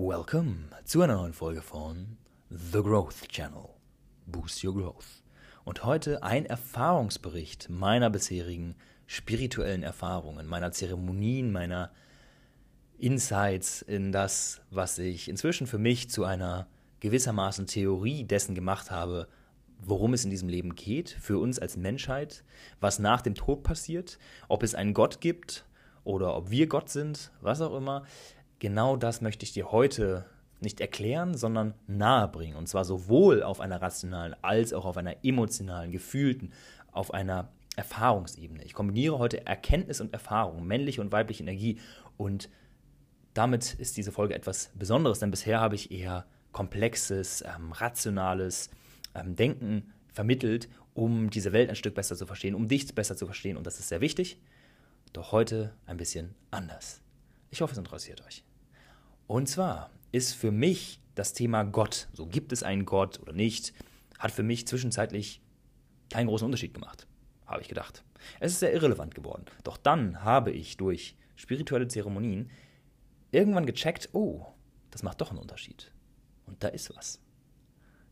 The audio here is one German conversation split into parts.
Welcome zu einer neuen Folge von The Growth Channel. Boost Your Growth. Und heute ein Erfahrungsbericht meiner bisherigen spirituellen Erfahrungen, meiner Zeremonien, meiner Insights in das, was ich inzwischen für mich zu einer gewissermaßen Theorie dessen gemacht habe, worum es in diesem Leben geht, für uns als Menschheit, was nach dem Tod passiert, ob es einen Gott gibt oder ob wir Gott sind, was auch immer. Genau das möchte ich dir heute nicht erklären, sondern nahebringen. Und zwar sowohl auf einer rationalen als auch auf einer emotionalen, gefühlten, auf einer Erfahrungsebene. Ich kombiniere heute Erkenntnis und Erfahrung, männliche und weibliche Energie. Und damit ist diese Folge etwas Besonderes, denn bisher habe ich eher komplexes, ähm, rationales ähm, Denken vermittelt, um diese Welt ein Stück besser zu verstehen, um dich besser zu verstehen. Und das ist sehr wichtig. Doch heute ein bisschen anders. Ich hoffe, es interessiert euch. Und zwar ist für mich das Thema Gott, so gibt es einen Gott oder nicht, hat für mich zwischenzeitlich keinen großen Unterschied gemacht, habe ich gedacht. Es ist sehr irrelevant geworden. Doch dann habe ich durch spirituelle Zeremonien irgendwann gecheckt, oh, das macht doch einen Unterschied. Und da ist was.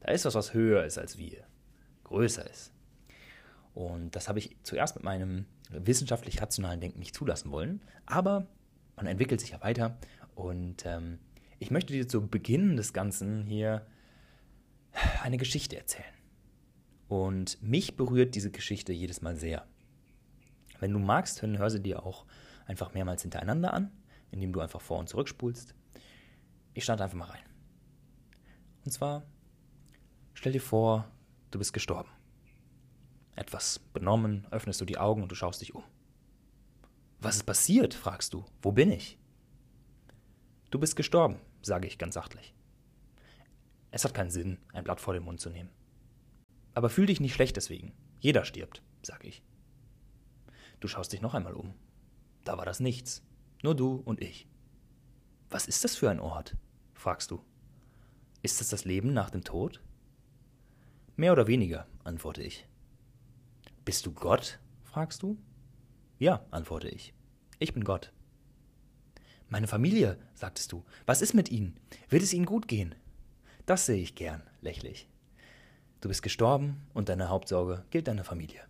Da ist was, was höher ist als wir, größer ist. Und das habe ich zuerst mit meinem wissenschaftlich-rationalen Denken nicht zulassen wollen, aber man entwickelt sich ja weiter und ähm, ich möchte dir zu Beginn des Ganzen hier eine Geschichte erzählen. Und mich berührt diese Geschichte jedes Mal sehr. Wenn du magst, dann hör sie dir auch einfach mehrmals hintereinander an, indem du einfach vor und zurück spulst. Ich starte einfach mal rein. Und zwar, stell dir vor, du bist gestorben. Etwas benommen, öffnest du die Augen und du schaust dich um. Was ist passiert? fragst du. Wo bin ich? Du bist gestorben, sage ich ganz sachtlich. Es hat keinen Sinn, ein Blatt vor den Mund zu nehmen. Aber fühl dich nicht schlecht deswegen. Jeder stirbt, sage ich. Du schaust dich noch einmal um. Da war das nichts. Nur du und ich. Was ist das für ein Ort? fragst du. Ist es das Leben nach dem Tod? Mehr oder weniger, antworte ich. Bist du Gott? fragst du. Ja, antworte ich. Ich bin Gott. Meine Familie, sagtest du. Was ist mit ihnen? Wird es ihnen gut gehen? Das sehe ich gern, lächle ich. Du bist gestorben und deine Hauptsorge gilt deiner Familie.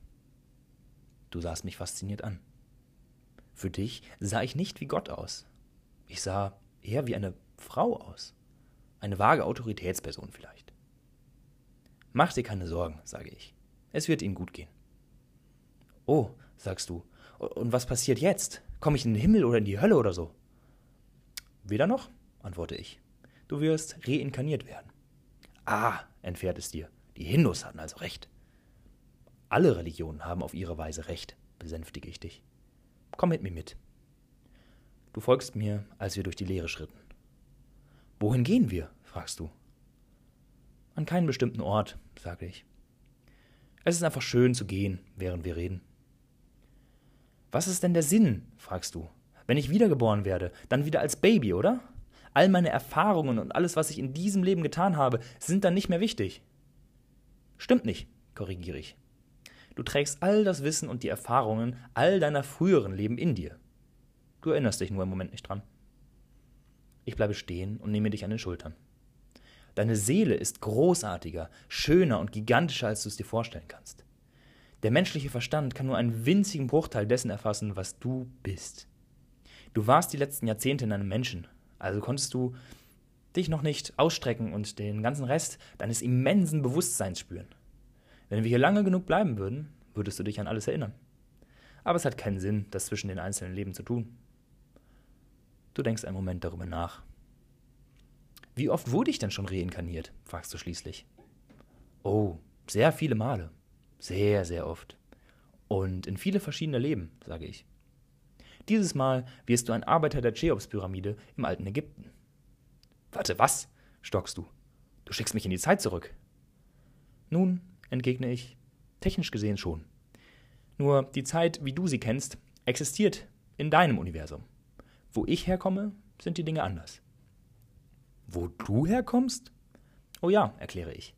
Du sahst mich fasziniert an. Für dich sah ich nicht wie Gott aus. Ich sah eher wie eine Frau aus. Eine vage Autoritätsperson vielleicht. Mach dir keine Sorgen, sage ich. Es wird ihnen gut gehen. Oh, sagst du. Und was passiert jetzt? Komme ich in den Himmel oder in die Hölle oder so? Weder noch, antworte ich. Du wirst reinkarniert werden. Ah, entfährt es dir. Die Hindus hatten also recht. Alle Religionen haben auf ihre Weise recht, besänftige ich dich. Komm mit mir mit. Du folgst mir, als wir durch die Leere schritten. Wohin gehen wir? fragst du. An keinen bestimmten Ort, sage ich. Es ist einfach schön zu gehen, während wir reden. Was ist denn der Sinn? fragst du. Wenn ich wiedergeboren werde, dann wieder als Baby, oder? All meine Erfahrungen und alles, was ich in diesem Leben getan habe, sind dann nicht mehr wichtig. Stimmt nicht, korrigiere ich. Du trägst all das Wissen und die Erfahrungen all deiner früheren Leben in dir. Du erinnerst dich nur im Moment nicht dran. Ich bleibe stehen und nehme dich an den Schultern. Deine Seele ist großartiger, schöner und gigantischer, als du es dir vorstellen kannst. Der menschliche Verstand kann nur einen winzigen Bruchteil dessen erfassen, was du bist. Du warst die letzten Jahrzehnte in einem Menschen, also konntest du dich noch nicht ausstrecken und den ganzen Rest deines immensen Bewusstseins spüren. Wenn wir hier lange genug bleiben würden, würdest du dich an alles erinnern. Aber es hat keinen Sinn, das zwischen den einzelnen Leben zu tun. Du denkst einen Moment darüber nach. Wie oft wurde ich denn schon reinkarniert? fragst du schließlich. Oh, sehr viele Male. Sehr, sehr oft. Und in viele verschiedene Leben, sage ich. Dieses Mal wirst du ein Arbeiter der Cheops-Pyramide im alten Ägypten. Warte, was? stockst du. Du schickst mich in die Zeit zurück. Nun, entgegne ich, technisch gesehen schon. Nur die Zeit, wie du sie kennst, existiert in deinem Universum. Wo ich herkomme, sind die Dinge anders. Wo du herkommst? Oh ja, erkläre ich.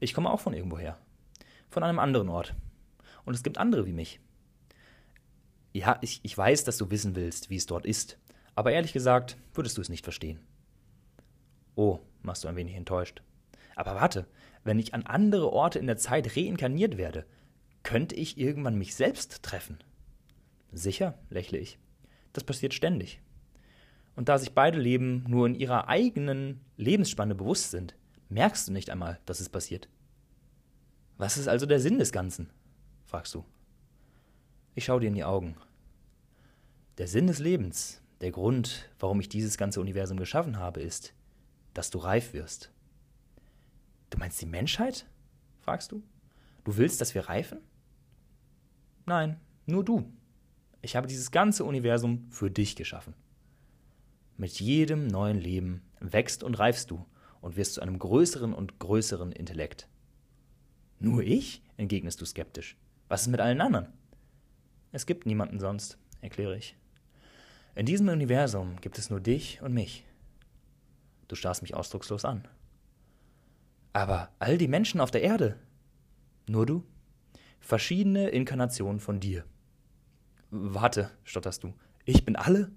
Ich komme auch von irgendwoher. Von einem anderen Ort. Und es gibt andere wie mich. Ja, ich, ich weiß, dass du wissen willst, wie es dort ist, aber ehrlich gesagt würdest du es nicht verstehen. Oh, machst du ein wenig enttäuscht. Aber warte, wenn ich an andere Orte in der Zeit reinkarniert werde, könnte ich irgendwann mich selbst treffen? Sicher, lächle ich. Das passiert ständig. Und da sich beide Leben nur in ihrer eigenen Lebensspanne bewusst sind, merkst du nicht einmal, dass es passiert. Was ist also der Sinn des Ganzen? fragst du. Ich schaue dir in die Augen. Der Sinn des Lebens, der Grund, warum ich dieses ganze Universum geschaffen habe, ist, dass du reif wirst. Du meinst die Menschheit? fragst du. Du willst, dass wir reifen? Nein, nur du. Ich habe dieses ganze Universum für dich geschaffen. Mit jedem neuen Leben wächst und reifst du und wirst zu einem größeren und größeren Intellekt. Nur ich? entgegnest du skeptisch. Was ist mit allen anderen? Es gibt niemanden sonst, erkläre ich. In diesem Universum gibt es nur dich und mich. Du starrst mich ausdruckslos an. Aber all die Menschen auf der Erde? Nur du? Verschiedene Inkarnationen von dir. Warte, stotterst du. Ich bin alle?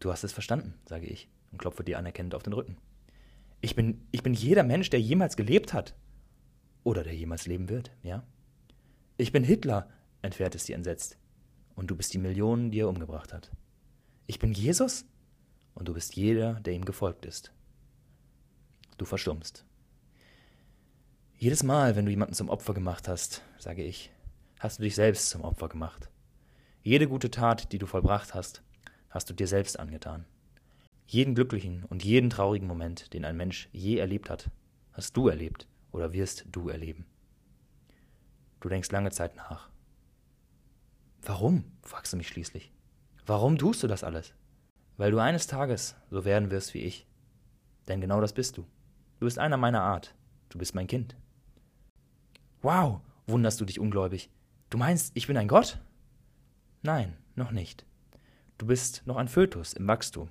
Du hast es verstanden, sage ich und klopfe dir anerkennend auf den Rücken. Ich bin, ich bin jeder Mensch, der jemals gelebt hat. Oder der jemals leben wird, ja? Ich bin Hitler, entfährt es dir entsetzt. Und du bist die Millionen, die er umgebracht hat. Ich bin Jesus? Und du bist jeder, der ihm gefolgt ist. Du verstummst. Jedes Mal, wenn du jemanden zum Opfer gemacht hast, sage ich, hast du dich selbst zum Opfer gemacht. Jede gute Tat, die du vollbracht hast, hast du dir selbst angetan. Jeden glücklichen und jeden traurigen Moment, den ein Mensch je erlebt hat, hast du erlebt oder wirst du erleben. Du denkst lange Zeit nach. Warum? fragst du mich schließlich. Warum tust du das alles? Weil du eines Tages so werden wirst wie ich. Denn genau das bist du. Du bist einer meiner Art. Du bist mein Kind. Wow, wunderst du dich ungläubig. Du meinst, ich bin ein Gott? Nein, noch nicht. Du bist noch ein Fötus im Wachstum.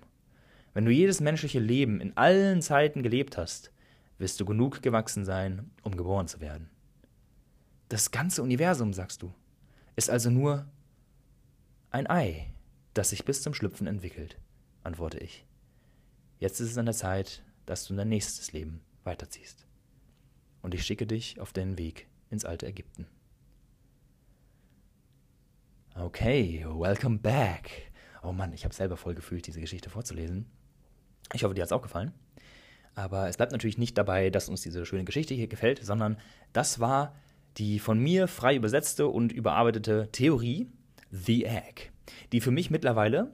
Wenn du jedes menschliche Leben in allen Zeiten gelebt hast, wirst du genug gewachsen sein, um geboren zu werden. Das ganze Universum, sagst du, ist also nur ein Ei, das sich bis zum Schlüpfen entwickelt, antworte ich. Jetzt ist es an der Zeit, dass du in dein nächstes Leben weiterziehst. Und ich schicke dich auf deinen Weg ins alte Ägypten. Okay, welcome back. Oh Mann, ich habe selber voll gefühlt, diese Geschichte vorzulesen. Ich hoffe, dir hat es auch gefallen. Aber es bleibt natürlich nicht dabei, dass uns diese schöne Geschichte hier gefällt, sondern das war die von mir frei übersetzte und überarbeitete Theorie The Egg, die für mich mittlerweile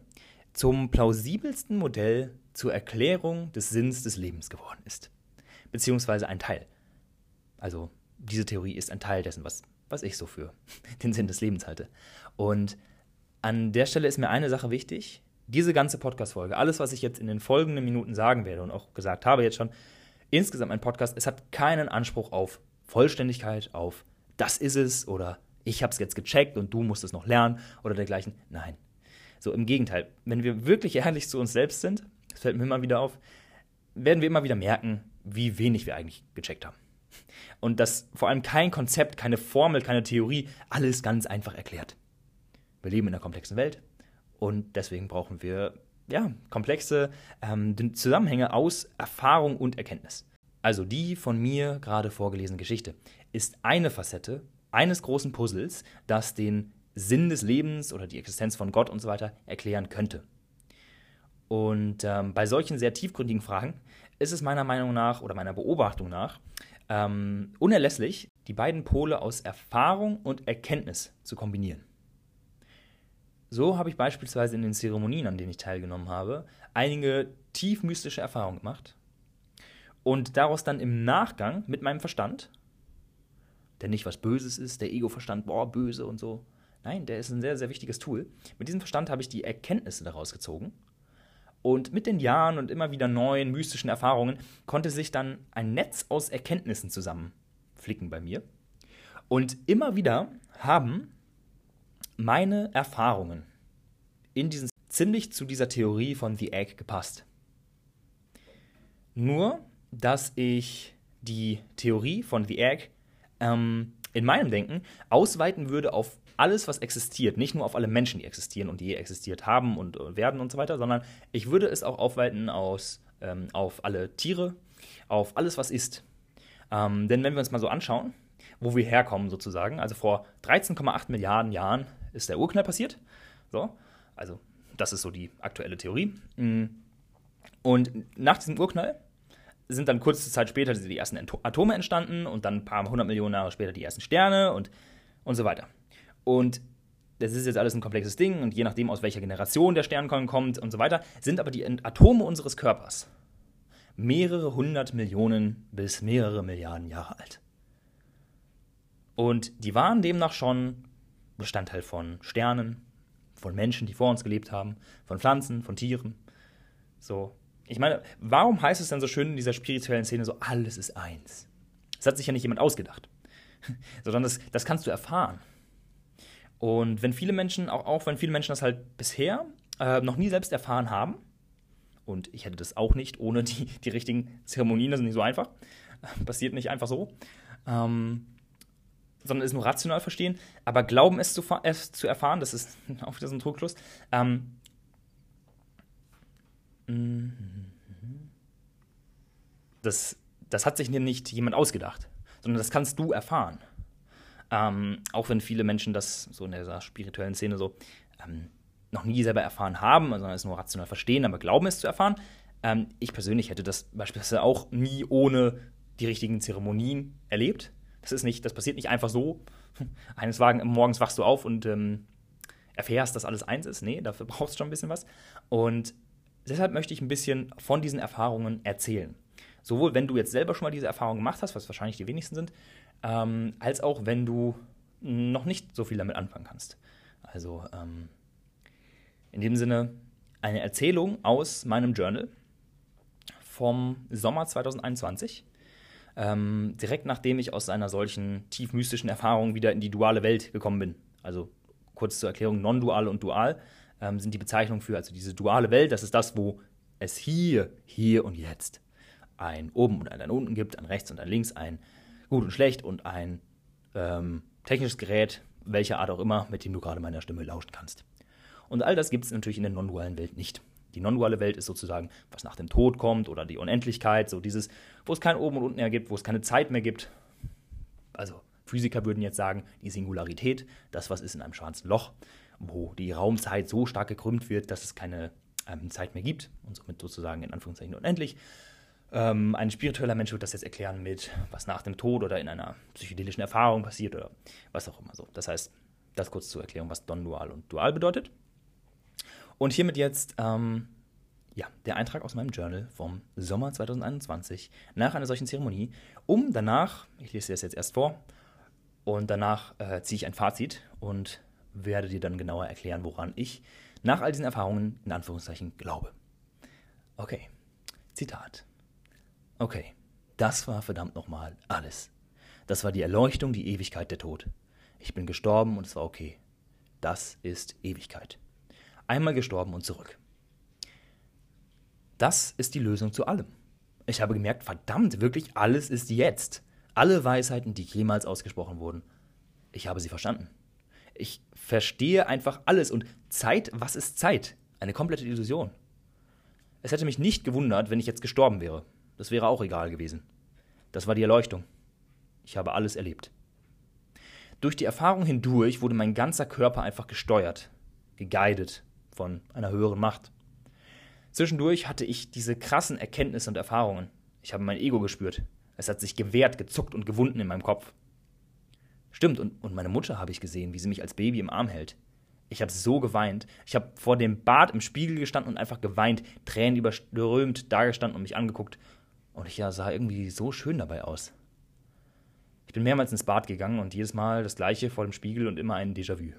zum plausibelsten Modell zur Erklärung des Sinns des Lebens geworden ist. Beziehungsweise ein Teil. Also diese Theorie ist ein Teil dessen, was was ich so für den Sinn des Lebens halte. Und an der Stelle ist mir eine Sache wichtig. Diese ganze Podcast-Folge, alles, was ich jetzt in den folgenden Minuten sagen werde und auch gesagt habe jetzt schon, insgesamt ein Podcast, es hat keinen Anspruch auf Vollständigkeit, auf das ist es oder ich habe es jetzt gecheckt und du musst es noch lernen oder dergleichen. Nein. So im Gegenteil, wenn wir wirklich ehrlich zu uns selbst sind, das fällt mir immer wieder auf, werden wir immer wieder merken, wie wenig wir eigentlich gecheckt haben. Und dass vor allem kein Konzept, keine Formel, keine Theorie, alles ganz einfach erklärt. Wir leben in einer komplexen Welt und deswegen brauchen wir ja, komplexe ähm, Zusammenhänge aus Erfahrung und Erkenntnis. Also die von mir gerade vorgelesene Geschichte ist eine Facette eines großen Puzzles, das den Sinn des Lebens oder die Existenz von Gott und so weiter erklären könnte. Und ähm, bei solchen sehr tiefgründigen Fragen ist es meiner Meinung nach oder meiner Beobachtung nach ähm, unerlässlich, die beiden Pole aus Erfahrung und Erkenntnis zu kombinieren. So habe ich beispielsweise in den Zeremonien, an denen ich teilgenommen habe, einige tief mystische Erfahrungen gemacht und daraus dann im Nachgang mit meinem Verstand, der nicht was Böses ist, der Ego-Verstand, boah, böse und so. Nein, der ist ein sehr, sehr wichtiges Tool. Mit diesem Verstand habe ich die Erkenntnisse daraus gezogen und mit den Jahren und immer wieder neuen mystischen Erfahrungen konnte sich dann ein Netz aus Erkenntnissen zusammenflicken bei mir. Und immer wieder haben meine Erfahrungen in diesen ziemlich zu dieser Theorie von The Egg gepasst. Nur, dass ich die Theorie von The Egg ähm, in meinem Denken ausweiten würde auf alles, was existiert, nicht nur auf alle Menschen, die existieren und die je existiert haben und werden und so weiter, sondern ich würde es auch aufweiten aus, ähm, auf alle Tiere, auf alles, was ist. Ähm, denn wenn wir uns mal so anschauen, wo wir herkommen sozusagen, also vor 13,8 Milliarden Jahren ist der Urknall passiert. So, also das ist so die aktuelle Theorie. Mm. Und nach diesem Urknall sind dann kurze Zeit später die ersten Atome entstanden und dann ein paar hundert Millionen Jahre später die ersten Sterne und, und so weiter. Und das ist jetzt alles ein komplexes Ding und je nachdem, aus welcher Generation der Sternkorn kommt und so weiter, sind aber die Atome unseres Körpers mehrere hundert Millionen bis mehrere Milliarden Jahre alt. Und die waren demnach schon Bestandteil von Sternen, von Menschen, die vor uns gelebt haben, von Pflanzen, von Tieren. So. Ich meine, warum heißt es dann so schön in dieser spirituellen Szene so, alles ist eins? Das hat sich ja nicht jemand ausgedacht, sondern das, das kannst du erfahren. Und wenn viele Menschen, auch, auch wenn viele Menschen das halt bisher äh, noch nie selbst erfahren haben, und ich hätte das auch nicht ohne die, die richtigen Zeremonien, das ist nicht so einfach, passiert nicht einfach so, ähm, sondern es nur rational verstehen, aber glauben es zu, es zu erfahren, das ist auch wieder so ein Trugschluss. Ähm, das, das hat sich nicht jemand ausgedacht, sondern das kannst du erfahren. Ähm, auch wenn viele Menschen das so in dieser spirituellen Szene so ähm, noch nie selber erfahren haben, sondern es nur rational verstehen, aber glauben es zu erfahren. Ähm, ich persönlich hätte das beispielsweise auch nie ohne die richtigen Zeremonien erlebt. Das ist nicht, das passiert nicht einfach so. Eines Morgens wachst du auf und ähm, erfährst, dass alles eins ist. Nee, dafür brauchst du schon ein bisschen was. Und deshalb möchte ich ein bisschen von diesen Erfahrungen erzählen. Sowohl wenn du jetzt selber schon mal diese Erfahrung gemacht hast, was wahrscheinlich die wenigsten sind, ähm, als auch wenn du noch nicht so viel damit anfangen kannst. Also ähm, in dem Sinne eine Erzählung aus meinem Journal vom Sommer 2021. Ähm, direkt nachdem ich aus einer solchen tief mystischen Erfahrung wieder in die duale Welt gekommen bin. Also kurz zur Erklärung, non-dual und dual ähm, sind die Bezeichnungen für also diese duale Welt. Das ist das, wo es hier, hier und jetzt ein oben und ein unten gibt, ein rechts und ein links, ein gut und schlecht und ein ähm, technisches Gerät, welcher Art auch immer, mit dem du gerade meiner Stimme lauschen kannst. Und all das gibt es natürlich in der non-dualen Welt nicht. Die non-duale Welt ist sozusagen, was nach dem Tod kommt oder die Unendlichkeit, so dieses, wo es kein Oben und Unten mehr gibt, wo es keine Zeit mehr gibt. Also Physiker würden jetzt sagen, die Singularität, das, was ist in einem schwarzen Loch, wo die Raumzeit so stark gekrümmt wird, dass es keine ähm, Zeit mehr gibt und somit sozusagen in Anführungszeichen unendlich. Ähm, ein spiritueller Mensch wird das jetzt erklären mit, was nach dem Tod oder in einer psychedelischen Erfahrung passiert oder was auch immer so. Das heißt, das kurz zur Erklärung, was non-dual und dual bedeutet. Und hiermit jetzt ähm, ja, der Eintrag aus meinem Journal vom Sommer 2021 nach einer solchen Zeremonie, um danach, ich lese das jetzt erst vor, und danach äh, ziehe ich ein Fazit und werde dir dann genauer erklären, woran ich nach all diesen Erfahrungen in Anführungszeichen glaube. Okay, Zitat. Okay, das war verdammt nochmal alles. Das war die Erleuchtung, die Ewigkeit, der Tod. Ich bin gestorben und es war okay. Das ist Ewigkeit. Einmal gestorben und zurück. Das ist die Lösung zu allem. Ich habe gemerkt, verdammt, wirklich alles ist jetzt. Alle Weisheiten, die jemals ausgesprochen wurden. Ich habe sie verstanden. Ich verstehe einfach alles und Zeit, was ist Zeit? Eine komplette Illusion. Es hätte mich nicht gewundert, wenn ich jetzt gestorben wäre. Das wäre auch egal gewesen. Das war die Erleuchtung. Ich habe alles erlebt. Durch die Erfahrung hindurch wurde mein ganzer Körper einfach gesteuert, geguidet von einer höheren Macht. Zwischendurch hatte ich diese krassen Erkenntnisse und Erfahrungen. Ich habe mein Ego gespürt. Es hat sich gewehrt, gezuckt und gewunden in meinem Kopf. Stimmt, und, und meine Mutter habe ich gesehen, wie sie mich als Baby im Arm hält. Ich habe so geweint. Ich habe vor dem Bad im Spiegel gestanden und einfach geweint, Tränen überströmt, dagestanden und mich angeguckt und ich ja, sah irgendwie so schön dabei aus. Ich bin mehrmals ins Bad gegangen und jedes Mal das gleiche vor dem Spiegel und immer ein Déjà-vu.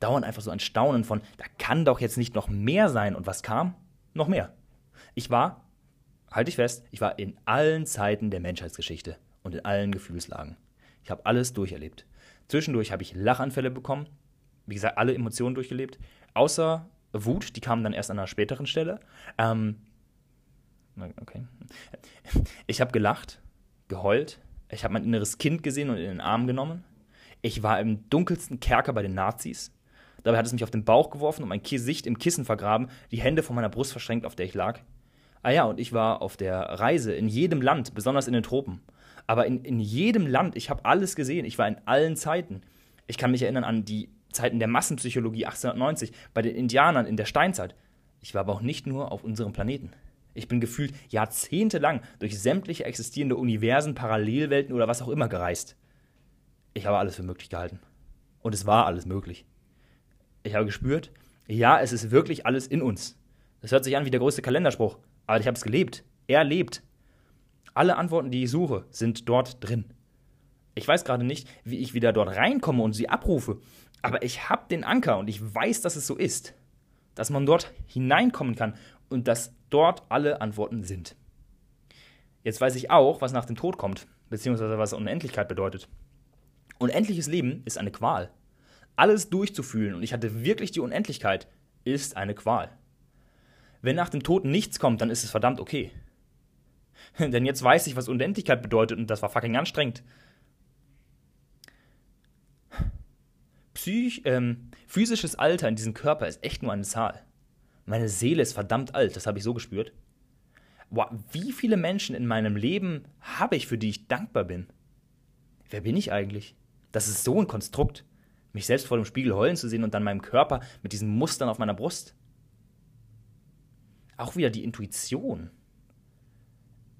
Dauernd einfach so ein Staunen von, da kann doch jetzt nicht noch mehr sein. Und was kam? Noch mehr. Ich war, halte ich fest, ich war in allen Zeiten der Menschheitsgeschichte und in allen Gefühlslagen. Ich habe alles durcherlebt. Zwischendurch habe ich Lachanfälle bekommen, wie gesagt, alle Emotionen durchgelebt, außer Wut, die kam dann erst an einer späteren Stelle. Ähm, Okay. Ich habe gelacht, geheult. Ich habe mein inneres Kind gesehen und in den Arm genommen. Ich war im dunkelsten Kerker bei den Nazis. Dabei hat es mich auf den Bauch geworfen und mein Gesicht im Kissen vergraben, die Hände vor meiner Brust verschränkt, auf der ich lag. Ah ja, und ich war auf der Reise in jedem Land, besonders in den Tropen. Aber in, in jedem Land, ich habe alles gesehen, ich war in allen Zeiten. Ich kann mich erinnern an die Zeiten der Massenpsychologie 1890, bei den Indianern in der Steinzeit. Ich war aber auch nicht nur auf unserem Planeten. Ich bin gefühlt jahrzehntelang durch sämtliche existierende Universen, Parallelwelten oder was auch immer gereist. Ich habe alles für möglich gehalten. Und es war alles möglich. Ich habe gespürt, ja, es ist wirklich alles in uns. Es hört sich an wie der größte Kalenderspruch, aber ich habe es gelebt. Er lebt. Alle Antworten, die ich suche, sind dort drin. Ich weiß gerade nicht, wie ich wieder dort reinkomme und sie abrufe, aber ich habe den Anker und ich weiß, dass es so ist. Dass man dort hineinkommen kann und dass dort alle Antworten sind. Jetzt weiß ich auch, was nach dem Tod kommt, beziehungsweise was Unendlichkeit bedeutet. Unendliches Leben ist eine Qual. Alles durchzufühlen und ich hatte wirklich die Unendlichkeit, ist eine Qual. Wenn nach dem Tod nichts kommt, dann ist es verdammt okay. Denn jetzt weiß ich, was Unendlichkeit bedeutet und das war fucking anstrengend. Psych, ähm, physisches Alter in diesem Körper ist echt nur eine Zahl. Meine Seele ist verdammt alt, das habe ich so gespürt. Wow, wie viele Menschen in meinem Leben habe ich, für die ich dankbar bin? Wer bin ich eigentlich? Das ist so ein Konstrukt. Mich selbst vor dem Spiegel heulen zu sehen und dann meinem Körper mit diesen Mustern auf meiner Brust. Auch wieder die Intuition.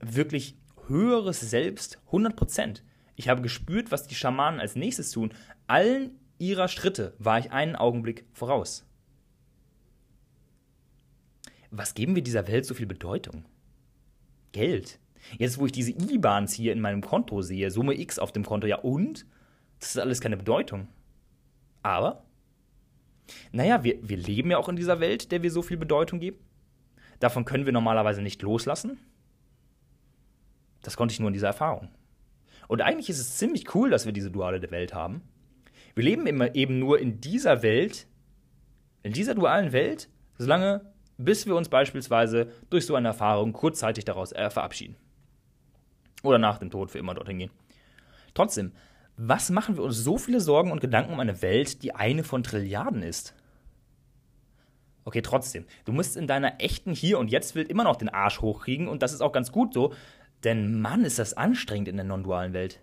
Wirklich höheres Selbst, 100 Prozent. Ich habe gespürt, was die Schamanen als nächstes tun. Allen ihrer Schritte war ich einen Augenblick voraus. Was geben wir dieser Welt so viel Bedeutung? Geld. Jetzt, wo ich diese IBANs hier in meinem Konto sehe, Summe X auf dem Konto, ja und? Das ist alles keine Bedeutung. Aber, naja, wir, wir leben ja auch in dieser Welt, der wir so viel Bedeutung geben. Davon können wir normalerweise nicht loslassen. Das konnte ich nur in dieser Erfahrung. Und eigentlich ist es ziemlich cool, dass wir diese duale Welt haben. Wir leben immer eben nur in dieser Welt, in dieser dualen Welt, solange, bis wir uns beispielsweise durch so eine Erfahrung kurzzeitig daraus äh, verabschieden. Oder nach dem Tod für immer dorthin gehen. Trotzdem, was machen wir uns so viele Sorgen und Gedanken um eine Welt, die eine von Trilliarden ist? Okay, trotzdem, du musst in deiner echten Hier- und Jetzt-Welt immer noch den Arsch hochkriegen und das ist auch ganz gut so, denn Mann, ist das anstrengend in der non-dualen Welt.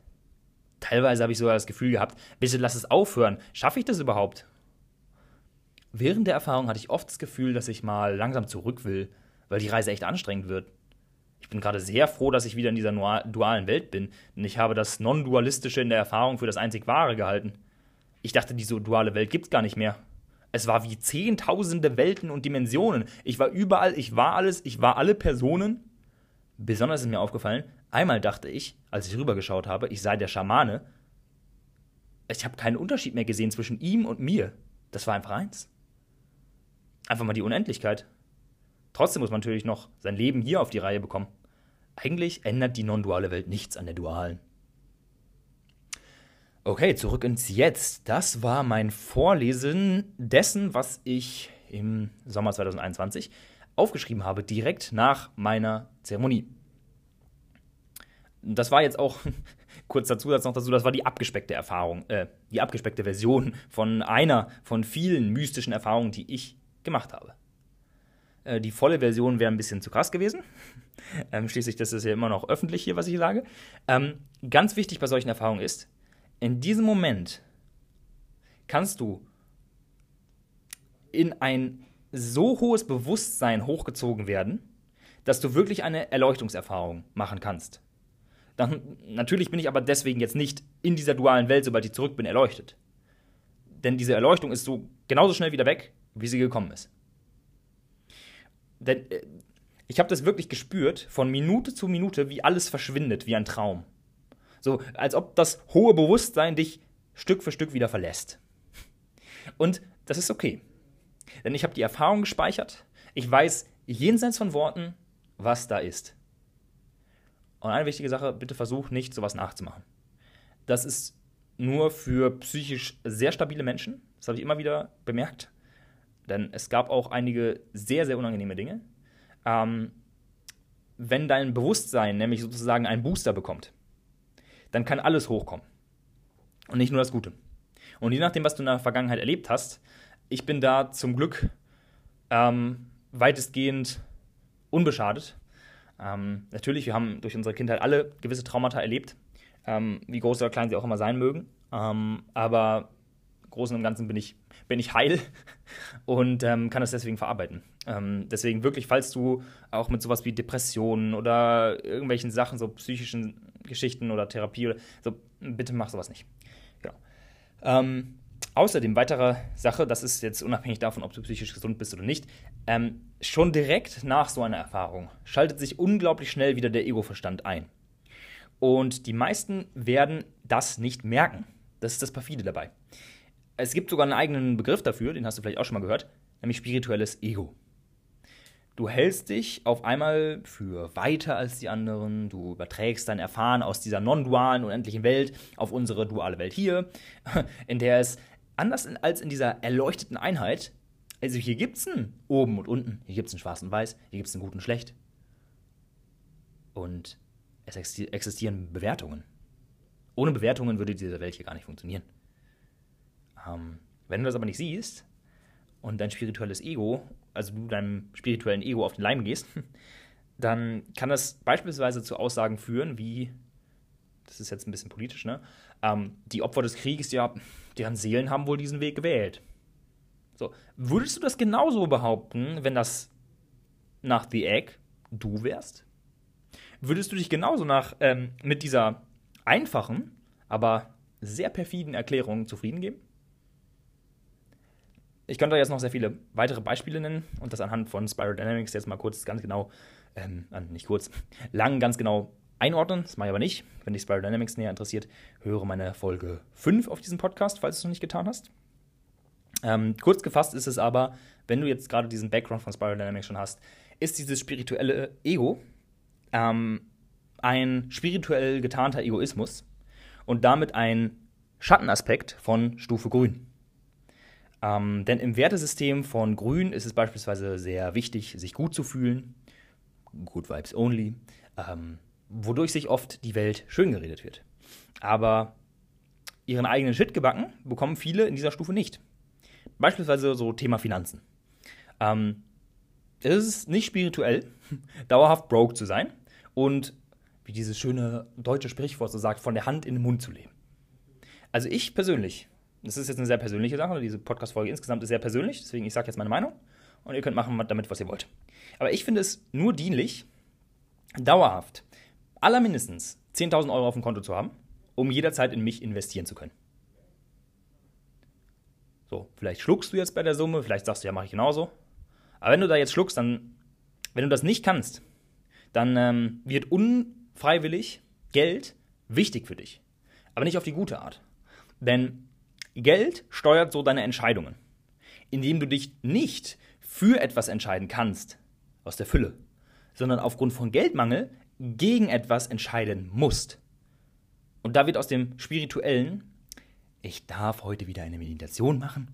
Teilweise habe ich sogar das Gefühl gehabt, bitte lass es aufhören. Schaffe ich das überhaupt? Während der Erfahrung hatte ich oft das Gefühl, dass ich mal langsam zurück will, weil die Reise echt anstrengend wird. Ich bin gerade sehr froh, dass ich wieder in dieser dualen Welt bin, denn ich habe das Non-Dualistische in der Erfahrung für das einzig Wahre gehalten. Ich dachte, diese duale Welt gibt's gar nicht mehr. Es war wie zehntausende Welten und Dimensionen. Ich war überall, ich war alles, ich war alle Personen. Besonders ist mir aufgefallen, Einmal dachte ich, als ich rübergeschaut habe, ich sei der Schamane. Ich habe keinen Unterschied mehr gesehen zwischen ihm und mir. Das war einfach eins. Einfach mal die Unendlichkeit. Trotzdem muss man natürlich noch sein Leben hier auf die Reihe bekommen. Eigentlich ändert die non-duale Welt nichts an der dualen. Okay, zurück ins Jetzt. Das war mein Vorlesen dessen, was ich im Sommer 2021 aufgeschrieben habe, direkt nach meiner Zeremonie das war jetzt auch, kurzer Zusatz noch dazu, das war die abgespeckte Erfahrung, äh, die abgespeckte Version von einer von vielen mystischen Erfahrungen, die ich gemacht habe. Äh, die volle Version wäre ein bisschen zu krass gewesen. Ähm, schließlich, das ist ja immer noch öffentlich hier, was ich sage. Ähm, ganz wichtig bei solchen Erfahrungen ist, in diesem Moment kannst du in ein so hohes Bewusstsein hochgezogen werden, dass du wirklich eine Erleuchtungserfahrung machen kannst. Dann, natürlich bin ich aber deswegen jetzt nicht in dieser dualen Welt, sobald ich zurück bin, erleuchtet. Denn diese Erleuchtung ist so genauso schnell wieder weg, wie sie gekommen ist. Denn äh, ich habe das wirklich gespürt, von Minute zu Minute, wie alles verschwindet, wie ein Traum. So, als ob das hohe Bewusstsein dich Stück für Stück wieder verlässt. Und das ist okay. Denn ich habe die Erfahrung gespeichert. Ich weiß jenseits von Worten, was da ist. Und eine wichtige Sache, bitte versuch nicht, sowas nachzumachen. Das ist nur für psychisch sehr stabile Menschen. Das habe ich immer wieder bemerkt. Denn es gab auch einige sehr, sehr unangenehme Dinge. Ähm, wenn dein Bewusstsein nämlich sozusagen einen Booster bekommt, dann kann alles hochkommen. Und nicht nur das Gute. Und je nachdem, was du in der Vergangenheit erlebt hast, ich bin da zum Glück ähm, weitestgehend unbeschadet Ähm, natürlich, wir haben durch unsere Kindheit alle gewisse Traumata erlebt, ähm, wie groß oder klein sie auch immer sein mögen. Ähm, aber Großen und Ganzen bin ich, bin ich heil und ähm, kann das deswegen verarbeiten. Ähm, deswegen wirklich, falls du auch mit sowas wie Depressionen oder irgendwelchen Sachen, so psychischen Geschichten oder Therapie oder so, bitte mach sowas nicht. Genau. Ähm, außerdem, weitere Sache, das ist jetzt unabhängig davon, ob du psychisch gesund bist oder nicht, ähm, schon direkt nach so einer Erfahrung schaltet sich unglaublich schnell wieder der Ego-Verstand ein. Und die meisten werden das nicht merken. Das ist das Perfide dabei. Es gibt sogar einen eigenen Begriff dafür, den hast du vielleicht auch schon mal gehört, nämlich spirituelles Ego. Du hältst dich auf einmal für weiter als die anderen, du überträgst dein Erfahren aus dieser non-dualen, unendlichen Welt auf unsere duale Welt hier, in der es anders als in dieser erleuchteten Einheit, also hier gibt es ein oben und unten, hier gibt es ein schwarz und weiß, hier gibt es ein gut und schlecht. Und es existieren Bewertungen. Ohne Bewertungen würde diese Welt hier gar nicht funktionieren. Ähm, wenn du das aber nicht siehst und dein spirituelles Ego, also du deinem spirituellen Ego auf den Leim gehst, dann kann das beispielsweise zu Aussagen führen, wie, das ist jetzt ein bisschen politisch, ne? Ähm, die Opfer des Krieges, ja, deren Seelen haben wohl diesen Weg gewählt. So, würdest du das genauso behaupten, wenn das nach The Egg du wärst? Würdest du dich genauso nach ähm, mit dieser einfachen, aber sehr perfiden Erklärung zufrieden geben? Ich könnte jetzt noch sehr viele weitere Beispiele nennen und das anhand von Spiral Dynamics jetzt mal kurz ganz genau, ähm, nicht kurz, lang ganz genau einordnen. Das mache ich aber nicht. Wenn dich Spiral Dynamics näher interessiert, höre meine Folge 5 auf diesem Podcast, falls du es noch nicht getan hast. Ähm, kurz gefasst ist es aber, wenn du jetzt gerade diesen Background von Spiral Dynamics schon hast, ist dieses spirituelle Ego ähm, ein spirituell getarnter Egoismus und damit ein Schattenaspekt von Stufe Grün. Ähm, denn im Wertesystem von Grün ist es beispielsweise sehr wichtig, sich gut zu fühlen, Good Vibes Only, ähm, wodurch sich oft die Welt schön geredet wird. Aber ihren eigenen Shit gebacken bekommen viele in dieser Stufe nicht. Beispielsweise so Thema Finanzen. Ähm, es ist nicht spirituell, dauerhaft broke zu sein und, wie dieses schöne deutsche Sprichwort so sagt, von der Hand in den Mund zu leben. Also ich persönlich das ist jetzt eine sehr persönliche Sache. Diese Podcast-Folge insgesamt ist sehr persönlich, deswegen ich sage jetzt meine Meinung und ihr könnt machen damit, was ihr wollt. Aber ich finde es nur dienlich, dauerhaft allermindestens 10.000 Euro auf dem Konto zu haben, um jederzeit in mich investieren zu können. So, vielleicht schluckst du jetzt bei der Summe, vielleicht sagst du, ja, mache ich genauso. Aber wenn du da jetzt schluckst, dann, wenn du das nicht kannst, dann ähm, wird unfreiwillig Geld wichtig für dich. Aber nicht auf die gute Art. Denn Geld steuert so deine Entscheidungen, indem du dich nicht für etwas entscheiden kannst, aus der Fülle, sondern aufgrund von Geldmangel gegen etwas entscheiden musst. Und da wird aus dem spirituellen, ich darf heute wieder eine Meditation machen,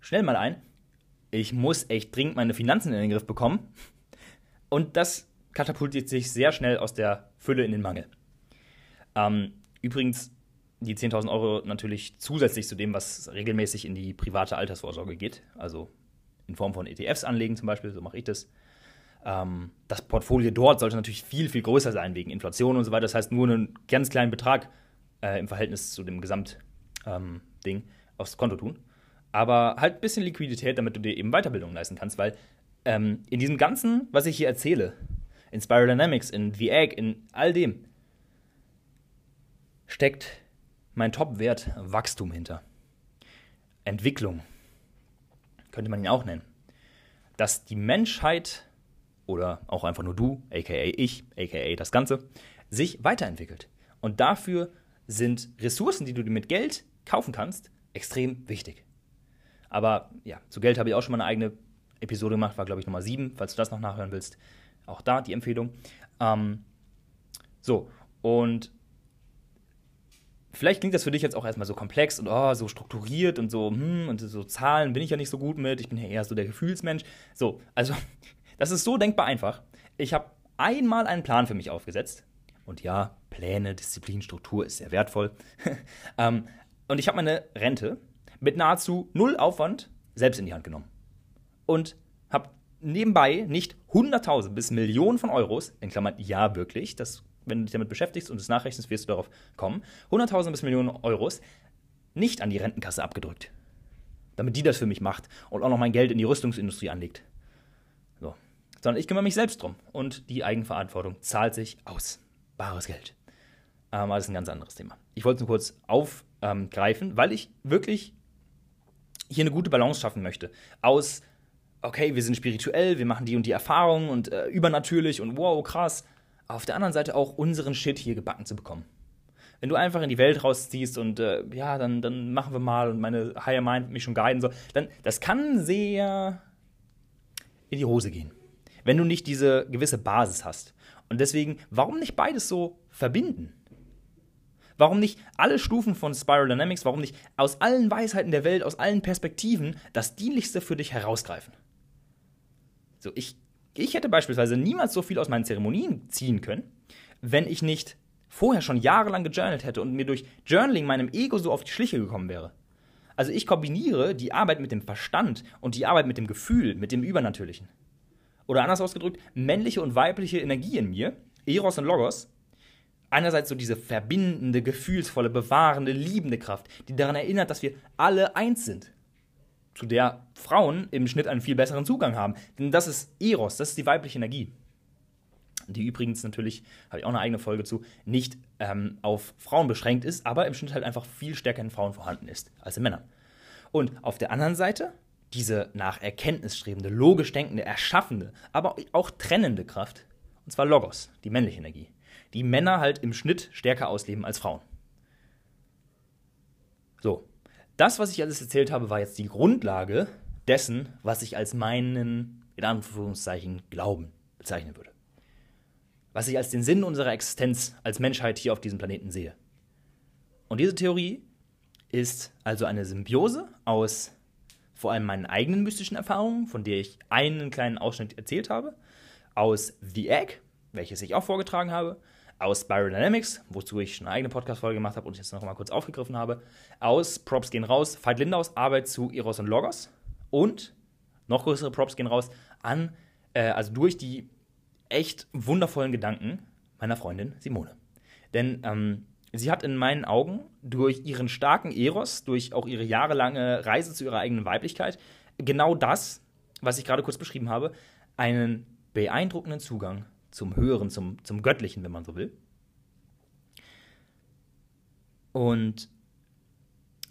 schnell mal ein, ich muss echt dringend meine Finanzen in den Griff bekommen. Und das katapultiert sich sehr schnell aus der Fülle in den Mangel. Ähm, übrigens, die 10.000 Euro natürlich zusätzlich zu dem, was regelmäßig in die private Altersvorsorge geht, also in Form von ETFs anlegen zum Beispiel, so mache ich das. Ähm, das Portfolio dort sollte natürlich viel, viel größer sein wegen Inflation und so weiter. Das heißt, nur einen ganz kleinen Betrag äh, im Verhältnis zu dem Gesamtding ähm, aufs Konto tun. Aber halt ein bisschen Liquidität, damit du dir eben Weiterbildung leisten kannst, weil ähm, in diesem Ganzen, was ich hier erzähle, in Spiral Dynamics, in VAG, in all dem, steckt mein Top-Wert Wachstum hinter. Entwicklung könnte man ihn auch nennen. Dass die Menschheit oder auch einfach nur du, aka ich, aka das Ganze, sich weiterentwickelt. Und dafür sind Ressourcen, die du dir mit Geld kaufen kannst, extrem wichtig. Aber ja, zu Geld habe ich auch schon mal eine eigene Episode gemacht, war glaube ich Nummer 7, falls du das noch nachhören willst. Auch da die Empfehlung. Ähm, so, und vielleicht klingt das für dich jetzt auch erstmal so komplex und oh, so strukturiert und so, hm, und so Zahlen bin ich ja nicht so gut mit, ich bin ja eher so der Gefühlsmensch. So, also, das ist so denkbar einfach. Ich habe einmal einen Plan für mich aufgesetzt. Und ja, Pläne, Disziplin, Struktur ist sehr wertvoll. ähm, und ich habe meine Rente mit nahezu null Aufwand selbst in die Hand genommen. Und habe nebenbei nicht 100.000 bis Millionen von Euros, in Klammern ja wirklich, das, wenn du dich damit beschäftigst und es nachrechnest, wirst du darauf kommen, 100.000 bis Millionen Euros nicht an die Rentenkasse abgedrückt. Damit die das für mich macht und auch noch mein Geld in die Rüstungsindustrie anlegt. So. Sondern ich kümmere mich selbst drum. Und die Eigenverantwortung zahlt sich aus. Bares Geld. Ähm, aber das ist ein ganz anderes Thema. Ich wollte es nur kurz aufgreifen, weil ich wirklich hier eine gute Balance schaffen möchte. Aus, okay, wir sind spirituell, wir machen die und die Erfahrungen und äh, übernatürlich und wow, krass. Auf der anderen Seite auch unseren Shit hier gebacken zu bekommen. Wenn du einfach in die Welt rausziehst und äh, ja, dann, dann machen wir mal und meine Higher Mind mich schon guiden soll, dann das kann sehr in die Hose gehen. Wenn du nicht diese gewisse Basis hast. Und deswegen, warum nicht beides so verbinden? Warum nicht alle Stufen von Spiral Dynamics, warum nicht aus allen Weisheiten der Welt, aus allen Perspektiven das Dienlichste für dich herausgreifen? So, ich, ich hätte beispielsweise niemals so viel aus meinen Zeremonien ziehen können, wenn ich nicht vorher schon jahrelang gejournalt hätte und mir durch Journaling meinem Ego so auf die Schliche gekommen wäre. Also ich kombiniere die Arbeit mit dem Verstand und die Arbeit mit dem Gefühl, mit dem Übernatürlichen. Oder anders ausgedrückt, männliche und weibliche Energie in mir, Eros und Logos, einerseits so diese verbindende, gefühlsvolle, bewahrende, liebende Kraft, die daran erinnert, dass wir alle eins sind. Zu der Frauen im Schnitt einen viel besseren Zugang haben. Denn das ist Eros, das ist die weibliche Energie die übrigens natürlich, habe ich auch eine eigene Folge zu, nicht ähm, auf Frauen beschränkt ist, aber im Schnitt halt einfach viel stärker in Frauen vorhanden ist als in Männern. Und auf der anderen Seite diese nach Erkenntnis strebende, logisch denkende, erschaffende, aber auch trennende Kraft, und zwar Logos, die männliche Energie, die Männer halt im Schnitt stärker ausleben als Frauen. So, das, was ich alles erzählt habe, war jetzt die Grundlage dessen, was ich als meinen, in Anführungszeichen, Glauben bezeichnen würde was ich als den Sinn unserer Existenz als Menschheit hier auf diesem Planeten sehe. Und diese Theorie ist also eine Symbiose aus vor allem meinen eigenen mystischen Erfahrungen, von der ich einen kleinen Ausschnitt erzählt habe, aus The Egg, welches ich auch vorgetragen habe, aus Spiral Dynamics, wozu ich eine eigene Podcast-Folge gemacht habe und jetzt noch mal kurz aufgegriffen habe, aus Props gehen raus, Veit Lindaus Arbeit zu Eros und Logos und noch größere Props gehen raus an, äh, also durch die echt wundervollen Gedanken meiner Freundin Simone. Denn ähm, sie hat in meinen Augen durch ihren starken Eros, durch auch ihre jahrelange Reise zu ihrer eigenen Weiblichkeit, genau das, was ich gerade kurz beschrieben habe, einen beeindruckenden Zugang zum Höheren, zum, zum Göttlichen, wenn man so will. Und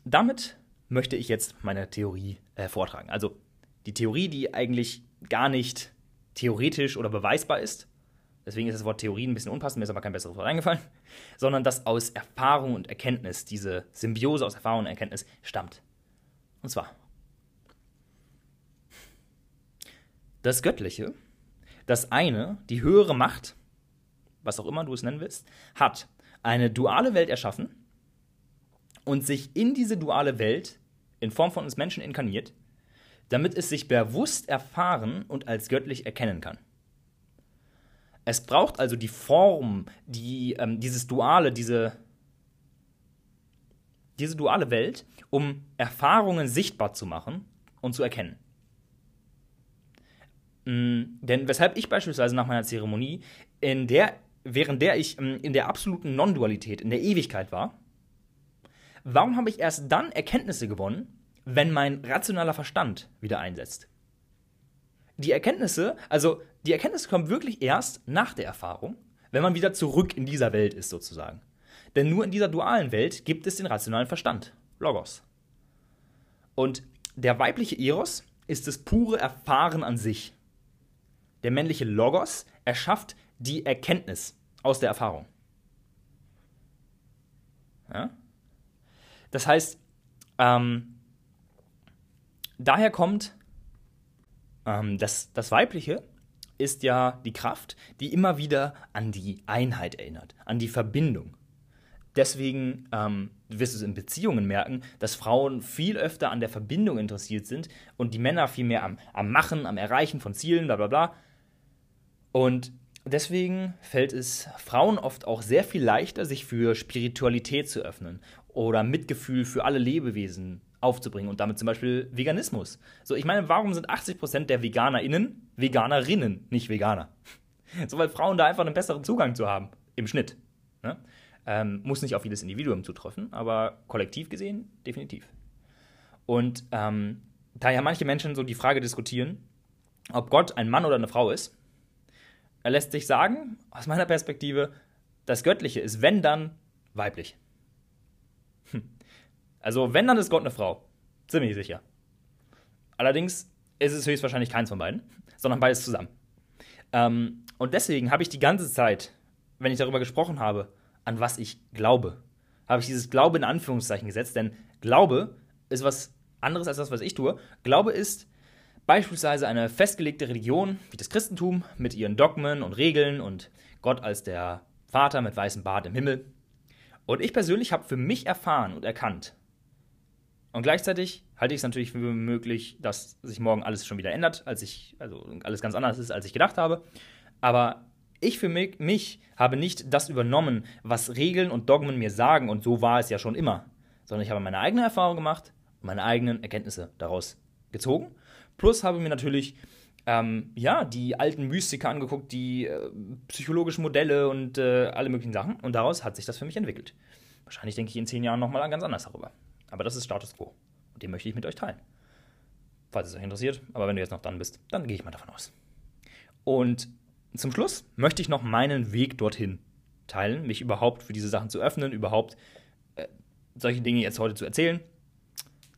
damit möchte ich jetzt meine Theorie äh, vortragen. Also die Theorie, die eigentlich gar nicht theoretisch oder beweisbar ist. Deswegen ist das Wort Theorie ein bisschen unpassend, mir ist aber kein besseres Wort eingefallen. Sondern das aus Erfahrung und Erkenntnis, diese Symbiose aus Erfahrung und Erkenntnis stammt. Und zwar das Göttliche, das eine, die höhere Macht, was auch immer du es nennen willst, hat eine duale Welt erschaffen und sich in diese duale Welt in Form von uns Menschen inkarniert damit es sich bewusst erfahren und als göttlich erkennen kann. Es braucht also die Form, die, ähm, dieses duale, diese, diese duale Welt, um Erfahrungen sichtbar zu machen und zu erkennen. Mhm, denn weshalb ich beispielsweise nach meiner Zeremonie, in der, während der ich ähm, in der absoluten Non-Dualität, in der Ewigkeit war, warum habe ich erst dann Erkenntnisse gewonnen, wenn mein rationaler Verstand wieder einsetzt. Die Erkenntnisse, also die Erkenntnisse kommen wirklich erst nach der Erfahrung, wenn man wieder zurück in dieser Welt ist sozusagen. Denn nur in dieser dualen Welt gibt es den rationalen Verstand, Logos. Und der weibliche Eros ist das pure Erfahren an sich. Der männliche Logos erschafft die Erkenntnis aus der Erfahrung. Ja? Das heißt, ähm, daher kommt, ähm, das, das Weibliche ist ja die Kraft, die immer wieder an die Einheit erinnert, an die Verbindung. Deswegen ähm, wirst du es in Beziehungen merken, dass Frauen viel öfter an der Verbindung interessiert sind und die Männer viel mehr am, am Machen, am Erreichen von Zielen, bla bla bla. Und deswegen fällt es Frauen oft auch sehr viel leichter, sich für Spiritualität zu öffnen oder Mitgefühl für alle Lebewesen aufzubringen und damit zum Beispiel Veganismus. So, ich meine, warum sind 80% der VeganerInnen Veganerinnen, nicht Veganer? So, weil Frauen da einfach einen besseren Zugang zu haben, im Schnitt. Ne? Ähm, muss nicht auf jedes Individuum zutreffen, aber kollektiv gesehen definitiv. Und ähm, da ja manche Menschen so die Frage diskutieren, ob Gott ein Mann oder eine Frau ist, er lässt sich sagen, aus meiner Perspektive, das Göttliche ist, wenn dann, weiblich. Hm. Also, wenn dann ist Gott eine Frau. Ziemlich sicher. Allerdings ist es höchstwahrscheinlich keins von beiden, sondern beides zusammen. Ähm, und deswegen habe ich die ganze Zeit, wenn ich darüber gesprochen habe, an was ich glaube, habe ich dieses Glaube in Anführungszeichen gesetzt, denn Glaube ist was anderes als das, was ich tue. Glaube ist beispielsweise eine festgelegte Religion wie das Christentum mit ihren Dogmen und Regeln und Gott als der Vater mit weißem Bart im Himmel. Und ich persönlich habe für mich erfahren und erkannt, und gleichzeitig halte ich es natürlich für möglich, dass sich morgen alles schon wieder ändert, als ich, also alles ganz anders ist, als ich gedacht habe. Aber ich für mich, mich habe nicht das übernommen, was Regeln und Dogmen mir sagen, und so war es ja schon immer, sondern ich habe meine eigene Erfahrung gemacht und meine eigenen Erkenntnisse daraus gezogen. Plus habe mir natürlich ähm, ja, die alten Mystiker angeguckt, die äh, psychologischen Modelle und äh, alle möglichen Sachen. Und daraus hat sich das für mich entwickelt. Wahrscheinlich denke ich in zehn Jahren nochmal ganz anders darüber. Aber das ist Status quo. Und den möchte ich mit euch teilen. Falls es euch interessiert. Aber wenn du jetzt noch dran bist, dann gehe ich mal davon aus. Und zum Schluss möchte ich noch meinen Weg dorthin teilen, mich überhaupt für diese Sachen zu öffnen, überhaupt äh, solche Dinge jetzt heute zu erzählen.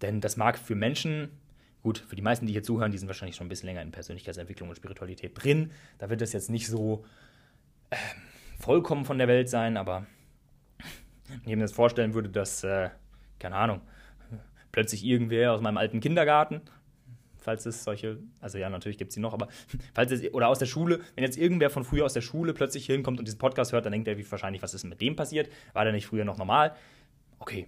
Denn das mag für Menschen, gut, für die meisten, die hier zuhören, die sind wahrscheinlich schon ein bisschen länger in Persönlichkeitsentwicklung und Spiritualität drin. Da wird das jetzt nicht so äh, vollkommen von der Welt sein, aber wenn ich mir das vorstellen würde, dass äh, keine Ahnung, plötzlich irgendwer aus meinem alten Kindergarten, falls es solche, also ja, natürlich gibt es sie noch, aber falls es, oder aus der Schule, wenn jetzt irgendwer von früher aus der Schule plötzlich hinkommt und diesen Podcast hört, dann denkt er wie wahrscheinlich, was ist mit dem passiert? War der nicht früher noch normal? Okay,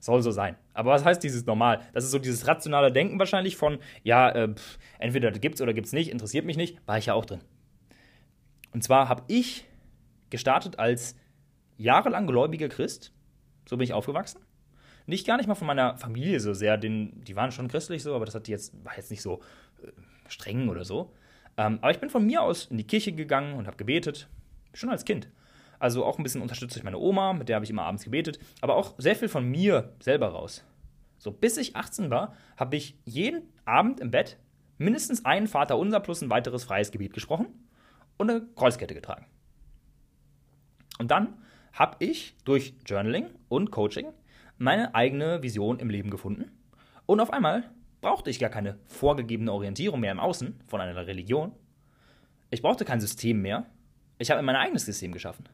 soll so sein. Aber was heißt dieses normal? Das ist so dieses rationale Denken wahrscheinlich von, ja, äh, pff, entweder gibt's oder gibt's nicht, interessiert mich nicht, war ich ja auch drin. Und zwar habe ich gestartet als jahrelang gläubiger Christ, so bin ich aufgewachsen nicht gar nicht mal von meiner Familie so sehr, den, die waren schon christlich so, aber das hat die jetzt, war jetzt nicht so äh, streng oder so. Ähm, aber ich bin von mir aus in die Kirche gegangen und habe gebetet, schon als Kind. Also auch ein bisschen unterstützt durch meine Oma, mit der habe ich immer abends gebetet, aber auch sehr viel von mir selber raus. So, bis ich 18 war, habe ich jeden Abend im Bett mindestens einen Vater unser plus ein weiteres freies Gebet gesprochen und eine Kreuzkette getragen. Und dann habe ich durch Journaling und Coaching meine eigene Vision im Leben gefunden. Und auf einmal brauchte ich gar keine vorgegebene Orientierung mehr im Außen von einer Religion. Ich brauchte kein System mehr. Ich habe mein eigenes System geschaffen.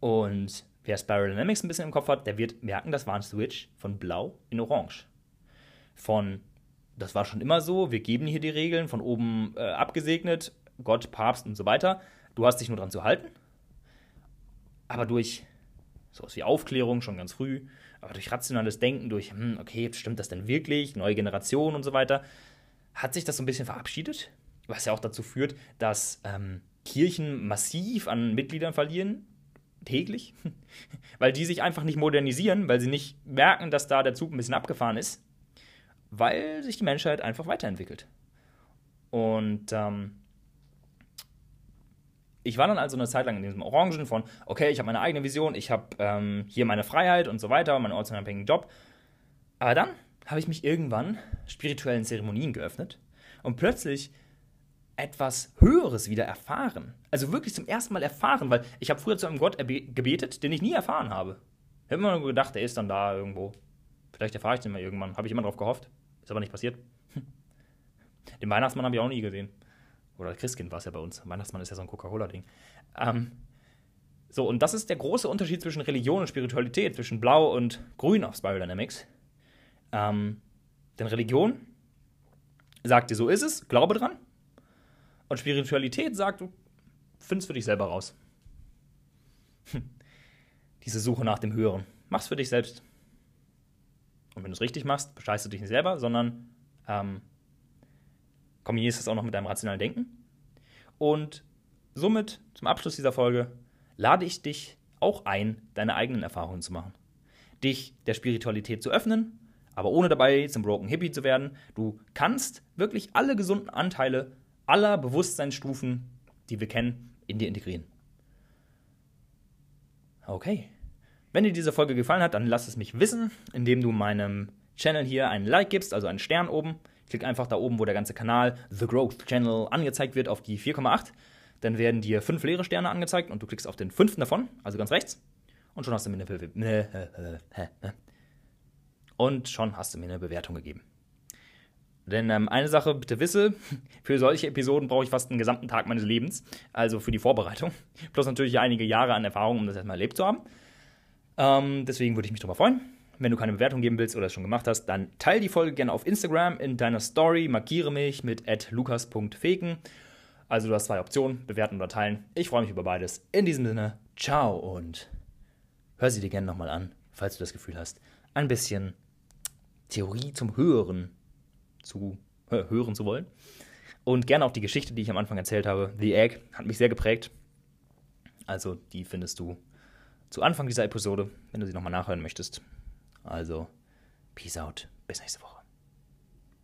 Und wer Spiral Dynamics ein bisschen im Kopf hat, der wird merken, das war ein Switch von blau in orange. Von, das war schon immer so, wir geben hier die Regeln, von oben äh, abgesegnet, Gott, Papst und so weiter. Du hast dich nur dran zu halten. Aber durch sowas wie Aufklärung schon ganz früh, aber durch rationales Denken, durch, hm, okay, stimmt das denn wirklich, neue Generation und so weiter, hat sich das so ein bisschen verabschiedet, was ja auch dazu führt, dass ähm, Kirchen massiv an Mitgliedern verlieren, täglich, weil die sich einfach nicht modernisieren, weil sie nicht merken, dass da der Zug ein bisschen abgefahren ist, weil sich die Menschheit einfach weiterentwickelt. Und ähm, ich war dann also eine Zeit lang in diesem Orangen von, okay, ich habe meine eigene Vision, ich habe ähm, hier meine Freiheit und so weiter, meinen ortsunabhängigen Job. Aber dann habe ich mich irgendwann spirituellen Zeremonien geöffnet und plötzlich etwas Höheres wieder erfahren. Also wirklich zum ersten Mal erfahren, weil ich habe früher zu einem Gott gebetet, den ich nie erfahren habe. Ich habe immer nur gedacht, der ist dann da irgendwo. Vielleicht erfahre ich den mal irgendwann. Habe ich immer drauf gehofft. Ist aber nicht passiert. Den Weihnachtsmann habe ich auch nie gesehen. Oder Christkind war es ja bei uns. Weihnachtsmann ist ja so ein Coca-Cola-Ding. Ähm, so, und das ist der große Unterschied zwischen Religion und Spiritualität, zwischen Blau und Grün auf Spiral Dynamics. Ähm, denn Religion sagt dir, so ist es, glaube dran. Und Spiritualität sagt, du findest für dich selber raus. Hm. Diese Suche nach dem Höheren. Mach's für dich selbst. Und wenn du es richtig machst, bescheißt du dich nicht selber, sondern ähm, kombinierst das auch noch mit deinem rationalen Denken. Und somit, zum Abschluss dieser Folge, lade ich dich auch ein, deine eigenen Erfahrungen zu machen. dich der Spiritualität zu öffnen, aber ohne dabei zum Broken Hippie zu werden. Du kannst wirklich alle gesunden Anteile aller Bewusstseinsstufen, die wir kennen, in dir integrieren. Okay. Wenn dir diese Folge gefallen hat, dann lass es mich wissen, indem du meinem Channel hier einen Like gibst, also einen Stern oben. Klick einfach da oben, wo der ganze Kanal The Growth Channel angezeigt wird, auf die 4,8. Dann werden dir fünf leere Sterne angezeigt und du klickst auf den fünften davon, also ganz rechts. Und schon hast du mir eine, und schon hast du mir eine Bewertung gegeben. Denn ähm, eine Sache bitte wisse, für solche Episoden brauche ich fast einen gesamten Tag meines Lebens, also für die Vorbereitung. Plus natürlich einige Jahre an Erfahrung, um das erstmal erlebt zu haben. Ähm, deswegen würde ich mich darüber freuen. Wenn du keine Bewertung geben willst oder es schon gemacht hast, dann teile die Folge gerne auf Instagram in deiner Story, markiere mich mit lukas.feken. Also du hast zwei Optionen, bewerten oder teilen. Ich freue mich über beides. In diesem Sinne, ciao und hör sie dir gerne nochmal an, falls du das Gefühl hast, ein bisschen Theorie zum Hören zu äh, hören zu wollen. Und gerne auch die Geschichte, die ich am Anfang erzählt habe. The Egg hat mich sehr geprägt. Also die findest du zu Anfang dieser Episode, wenn du sie nochmal nachhören möchtest. Also, peace out. Bis nächste Woche.